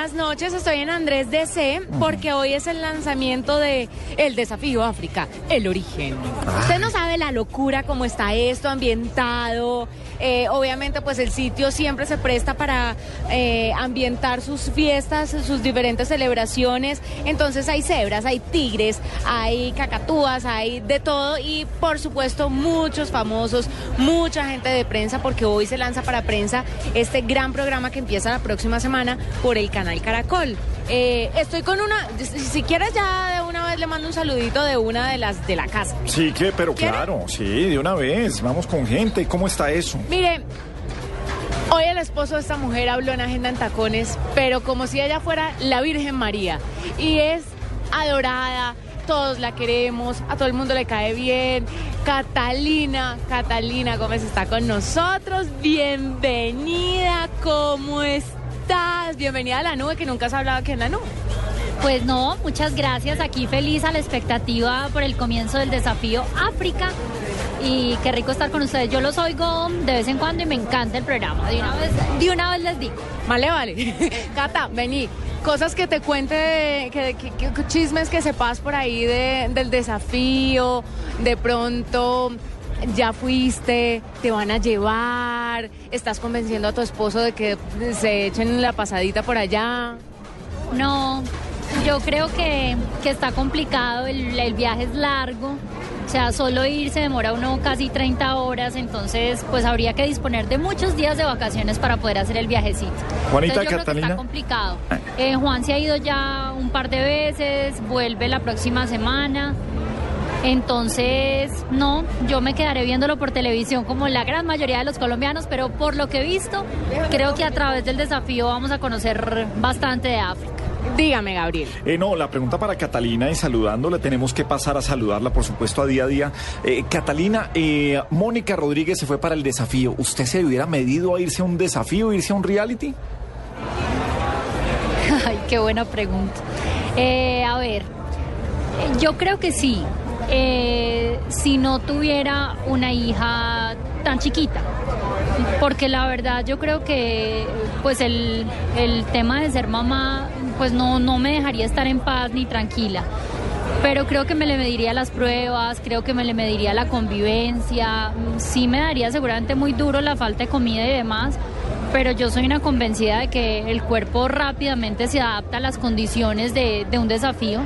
buenas noches. Estoy en Andrés DC porque hoy es el lanzamiento de El Desafío África, el origen. Usted no sabe la locura cómo está esto ambientado. Eh, obviamente, pues el sitio siempre se presta para eh, ambientar sus fiestas, sus diferentes celebraciones. Entonces hay cebras, hay tigres, hay cacatúas, hay de todo y por supuesto muchos famosos, mucha gente de prensa porque hoy se lanza para prensa este gran programa que empieza la próxima semana por el canal Caracol. Eh, estoy con una, si quieres ya de una vez le mando un saludito de una de las de la casa. Sí, que, pero claro, sí, de una vez, vamos con gente, ¿cómo está eso? Mire, hoy el esposo de esta mujer habló en Agenda en Tacones, pero como si ella fuera la Virgen María. Y es adorada, todos la queremos, a todo el mundo le cae bien. Catalina, Catalina Gómez está con nosotros. Bienvenida, ¿cómo estás? Bienvenida a la nube, que nunca has hablado aquí en la nube. Pues no, muchas gracias. Aquí feliz a la expectativa por el comienzo del desafío África. Y qué rico estar con ustedes. Yo los oigo de vez en cuando y me encanta el programa. De una vez, de una vez les digo. Vale, vale. Cata, vení. Cosas que te cuente, que, que- que- chismes que sepas por ahí de- del desafío, de pronto ya fuiste, te van a llevar, estás convenciendo a tu esposo de que se echen la pasadita por allá. No, yo creo que, que está complicado. El, el viaje es largo. O sea, solo ir se demora uno casi 30 horas. Entonces, pues habría que disponer de muchos días de vacaciones para poder hacer el viajecito. Juanita, Entonces, yo creo que Catalina. está complicado. Eh, Juan se ha ido ya un par de veces, vuelve la próxima semana. Entonces, no, yo me quedaré viéndolo por televisión como la gran mayoría de los colombianos, pero por lo que he visto, creo que a través del desafío vamos a conocer bastante de África. Dígame, Gabriel. Eh, no, la pregunta para Catalina y saludándola, tenemos que pasar a saludarla, por supuesto, a día a día. Eh, Catalina, eh, Mónica Rodríguez se fue para el desafío. ¿Usted se hubiera medido a irse a un desafío, irse a un reality? Ay, qué buena pregunta. Eh, a ver, yo creo que sí. Eh, si no tuviera una hija tan chiquita. Porque la verdad yo creo que pues el, el tema de ser mamá pues no, no me dejaría estar en paz ni tranquila. Pero creo que me le mediría las pruebas, creo que me le mediría la convivencia, sí me daría seguramente muy duro la falta de comida y demás, pero yo soy una convencida de que el cuerpo rápidamente se adapta a las condiciones de, de un desafío.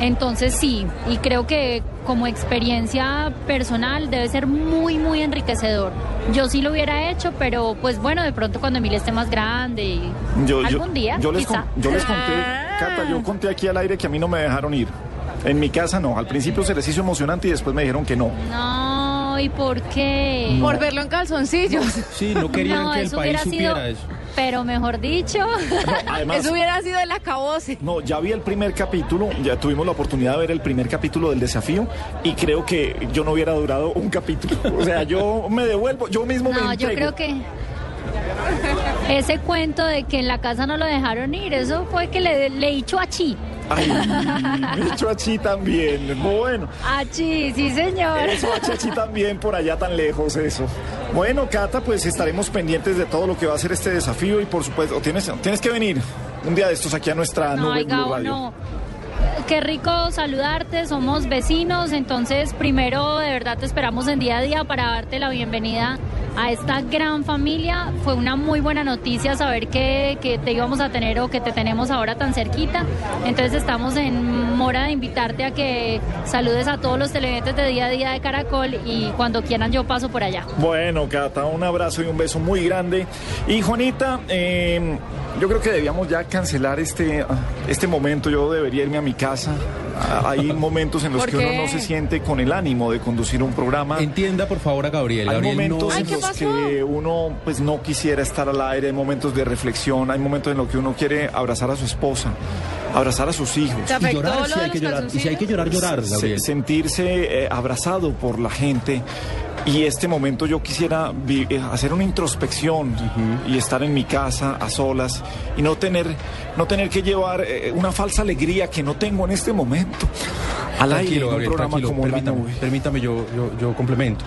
Entonces sí, y creo que como experiencia personal debe ser muy, muy enriquecedor. Yo sí lo hubiera hecho, pero pues bueno, de pronto cuando Emilia esté más grande, y algún día, yo les, quizá. con- yo les conté, Ah. Cata, yo conté aquí al aire que a mí no me dejaron ir. En mi casa no, al principio se les hizo emocionante y después me dijeron que no. No, ¿y por qué? Por verlo en calzoncillos. Sí, no querían No, que el país hubiera sido, supiera eso. pero mejor dicho, Además, Eso hubiera sido el acabose. No, ya vi el primer capítulo, ya tuvimos la oportunidad de ver el primer capítulo del desafío y creo que yo no hubiera durado un capítulo. O sea, yo me devuelvo, yo mismo me no, yo entrego. creo que ese cuento de que en la casa no lo dejaron ir, eso fue que le, le dicho a Chi. Ay, me hecho a Chi también. Bueno, A Chi, sí señor. eso a Chachi también por allá tan lejos, eso. Bueno, Cata, pues estaremos pendientes de todo lo que va a ser este desafío y por supuesto, tienes, tienes que venir un día de estos aquí a nuestra No, nube ay, Blue Radio. no. Qué rico saludarte, somos vecinos, entonces primero de verdad te esperamos en día a día para darte la bienvenida a esta gran familia. Fue una muy buena noticia saber que, que te íbamos a tener o que te tenemos ahora tan cerquita. Entonces estamos en mora de invitarte a que saludes a todos los televidentes de día a día de Caracol y cuando quieran yo paso por allá. Bueno, Cata, un abrazo y un beso muy grande. Y Juanita, eh, yo creo que debíamos ya cancelar este, este momento. Yo debería irme a mi casa. Ah, Hay momentos en los ¿Por que uno no se siente con el ánimo de conducir un programa. Entienda por favor a Gabriel. Hay Gabriel no- momentos Ay, en ¿qué los? Que uno pues no quisiera estar al aire, hay momentos de reflexión, hay momentos en los que uno quiere abrazar a su esposa, abrazar a sus hijos. ¿Te y llorar lo si hay que llorar. Y si hay que llorar, llorar, Se- sentirse eh, abrazado por la gente. Y este momento yo quisiera eh, hacer una introspección y estar en mi casa a solas y no tener, no tener que llevar eh, una falsa alegría que no tengo en este momento. Al aire, Tranquilo, en un Gabriel, programa tranquilo. como permítame, Nube. permítame, yo, yo, yo complemento.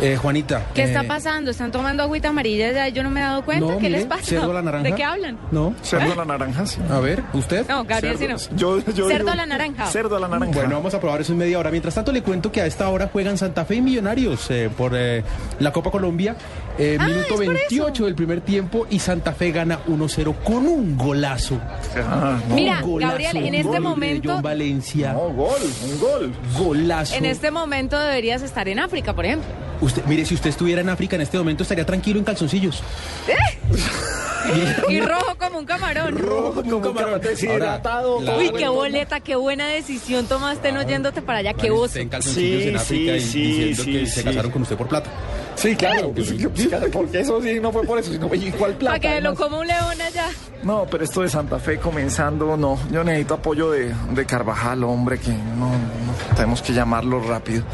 Eh, Juanita. ¿Qué está eh, pasando? ¿Están tomando agüita amarilla? Ya Yo no me he dado cuenta. No, ¿Qué mire, les pasa? cerdo a la naranja. ¿De qué hablan? No. Cerdo a la naranja, sí. A ver, ¿usted? No, Gabriel, sí no. Yo, yo Cerdo a la naranja. Cerdo a la naranja. Bueno, vamos a probar eso en media hora. Mientras tanto, le cuento que a esta hora juegan Santa Fe y Millonarios eh, por eh, la Copa Colombia. Eh, Ah, minuto es por 28 eso. del primer tiempo y Santa Fe gana 1-0 con un golazo. Ah, no. Mira, Un golazo, Gabriel, en un este gol de momento- John Valencia. No, gol, un gol. Golazo. En este momento deberías estar en África, por ejemplo. Usted, mire, si usted estuviera en África en este momento estaría tranquilo en calzoncillos. Y rojo como un camarón. Rojo como un camarón deshidratado. Ahora, Uy, qué boleta, qué buena decisión tomaste no yéndote para allá, qué oso. usted en calzoncillos Sí, en África y sí, diciendo sí, que sí. se casaron con usted por plata. Sí, claro. pues, porque eso sí no fue por eso, sino igual plata. Para que lo coma un león allá. No, pero esto de Santa Fe comenzando, no. Yo necesito apoyo de, de Carvajal, hombre, que no, no, tenemos que llamarlo rápido.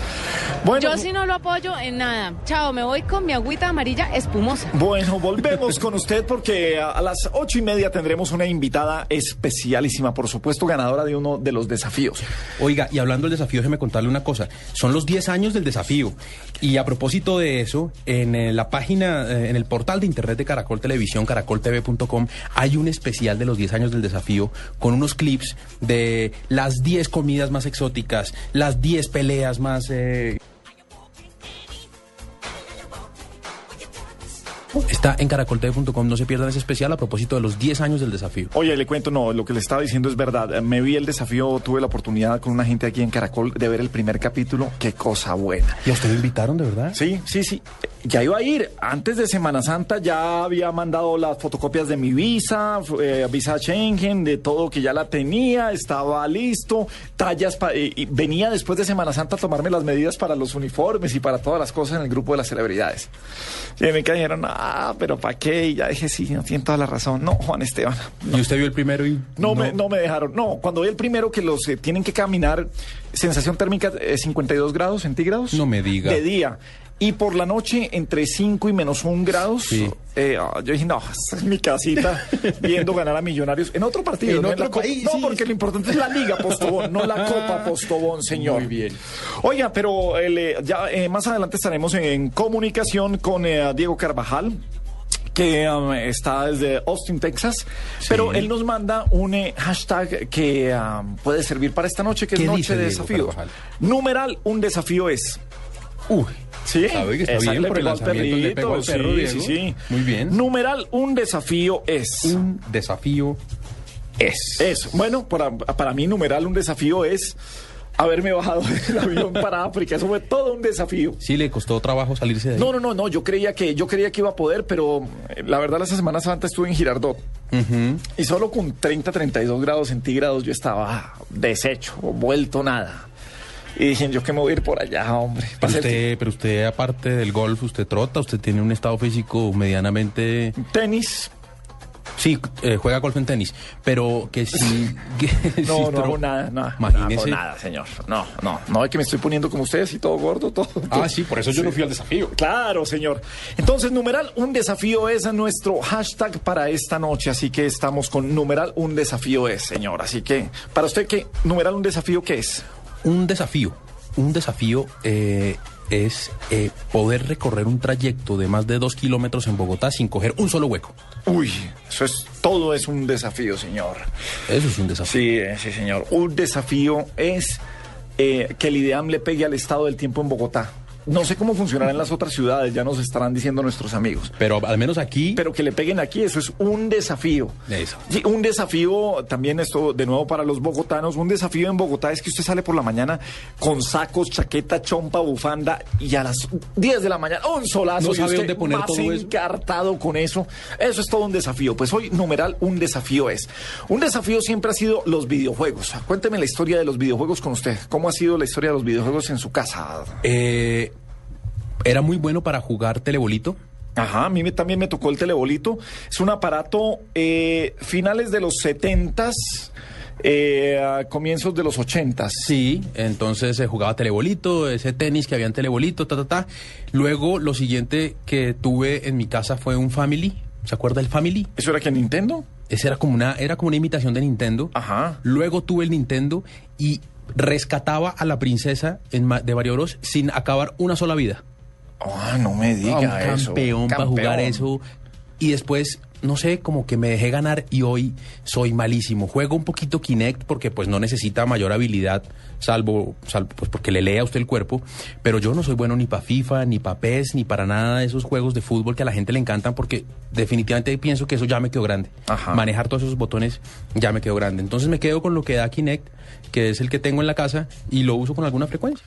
Bueno, Yo sí no lo apoyo en nada. Chao, me voy con mi agüita amarilla espumosa. Bueno, volvemos con usted porque a, a las ocho y media tendremos una invitada especialísima, por supuesto, ganadora de uno de los desafíos. Oiga, y hablando del desafío, déjeme contarle una cosa. Son los 10 años del desafío. Y a propósito de eso, en eh, la página, eh, en el portal de internet de Caracol Televisión, caracoltv.com, hay un especial de los 10 años del desafío con unos clips de las 10 comidas más exóticas, las 10 peleas más... eh, Está en caracoltv.com, no se pierdan ese especial a propósito de los 10 años del desafío. Oye, le cuento, no, lo que le estaba diciendo es verdad. Me vi el desafío, tuve la oportunidad con una gente aquí en Caracol de ver el primer capítulo. Qué cosa buena. ¿Y a usted lo invitaron de verdad? Sí, sí, sí. Ya iba a ir. Antes de Semana Santa ya había mandado las fotocopias de mi visa, eh, visa Schengen, de todo que ya la tenía, estaba listo, tallas, pa- eh, y venía después de Semana Santa a tomarme las medidas para los uniformes y para todas las cosas en el grupo de las celebridades. Y me cayeron, ah, pero ¿para qué? Y ya dije, sí, no tienen toda la razón. No, Juan Esteban. ¿Y usted vio el primero y No, Me, no me dejaron. No, cuando vi el primero que los eh, tienen que caminar, sensación térmica eh, 52 grados centígrados. No me diga. De día. Y por la noche entre 5 y menos 1 grados. Sí. eh, ah, yo dije, no, es mi casita viendo ganar a Millonarios en otro partido. En no otro país, No, sí. porque lo importante es la Liga Postobón, no la Copa Postobón, señor. Muy bien. Oiga, pero eh, ya eh, más adelante estaremos en, en comunicación con Diego Carvajal que um, está desde Austin, Texas, pero él nos manda un eh, hashtag que um, puede servir para esta noche, que es ¿Qué Noche de Desafío. Numeral, un desafío es. Uy, Sí, Sabe que está Esa bien le por el pegó al lanzamiento, le pegó al perrito, perro, sí, Diego. sí, sí. Muy bien. Numeral, un desafío es. un desafío es. Es, bueno, para, para mí numeral, un desafío es haberme bajado del avión para África. Eso fue todo un desafío. Sí, le costó trabajo salirse de ahí. No, no, no, no. Yo creía que yo creía que iba a poder, pero eh, la verdad la Semana Santa estuve en Girardot Ujú. y solo con 30, 32 grados centígrados yo estaba deshecho, vuelto nada. Y dije, yo que me voy a ir por allá, hombre. Pero usted, pero usted, aparte del golf, usted trota, usted tiene un estado físico medianamente... tenis. Sí, eh, juega golf en tenis, pero que sí... que No, sí no hago nada, nada. Imagínese. No hago nada, señor. No, no, no es que me estoy poniendo como ustedes y todo gordo, todo. Ah, sí, por eso yo no fui al desafío. Claro, señor. Entonces, numeral, un desafío es nuestro hashtag para esta noche. Así que estamos con numeral, un desafío es, señor. Así que, para usted, ¿qué? Numeral, un desafío, ¿qué es? Un desafío, un desafío eh, es eh, poder recorrer un trayecto de más de dos kilómetros en Bogotá sin coger un solo hueco. Uy, eso es, todo es un desafío, señor. Eso es un desafío. Sí, eh, sí, señor. Un desafío es eh, que el IDEAM le pegue al estado del tiempo en Bogotá. No sé cómo funcionará en las otras ciudades, ya nos estarán diciendo nuestros amigos. Pero al menos aquí... Pero que le peguen aquí, eso es un desafío. Eso. Sí, un desafío, también esto de nuevo para los bogotanos, un desafío en Bogotá es que usted sale por la mañana con sacos, chaqueta, chompa, bufanda y a las 10 de la mañana un solazo No y sabe usted dónde poner más todo eso. encartado con eso. Eso es todo un desafío. Pues hoy, numeral, un desafío es. Un desafío siempre ha sido los videojuegos. Cuénteme la historia de los videojuegos con usted. ¿Cómo ha sido la historia de los videojuegos en su casa? Eh, era muy bueno para jugar telebolito. Ajá, a mí me- también me tocó el telebolito. Es un aparato eh, finales de los 70s, eh, a comienzos de los 80s. Sí, entonces se jugaba telebolito, ese tenis que había en telebolito, ta, ta, ta. Luego lo siguiente que tuve en mi casa fue un Family. ¿Se acuerda del Family? ¿Eso era que Nintendo? Ese era como una, era como una imitación de Nintendo. Ajá. Luego tuve el Nintendo y rescataba a la princesa en de Mario Bros sin acabar una sola vida. Ah, no me diga un eso. campeón para jugar Campeón. eso. Y después, no sé, como que me dejé ganar y hoy soy malísimo. Juego un poquito Kinect porque pues no necesita mayor habilidad, salvo, salvo pues porque le lee a usted el cuerpo. Pero yo no soy bueno ni para FIFA, ni para PES, ni para nada de esos juegos de fútbol que a la gente le encantan porque definitivamente pienso que eso ya me quedó grande. Ajá. Manejar todos esos botones ya me quedó grande. Entonces me quedo con lo que da Kinect, que es el que tengo en la casa y lo uso con alguna frecuencia.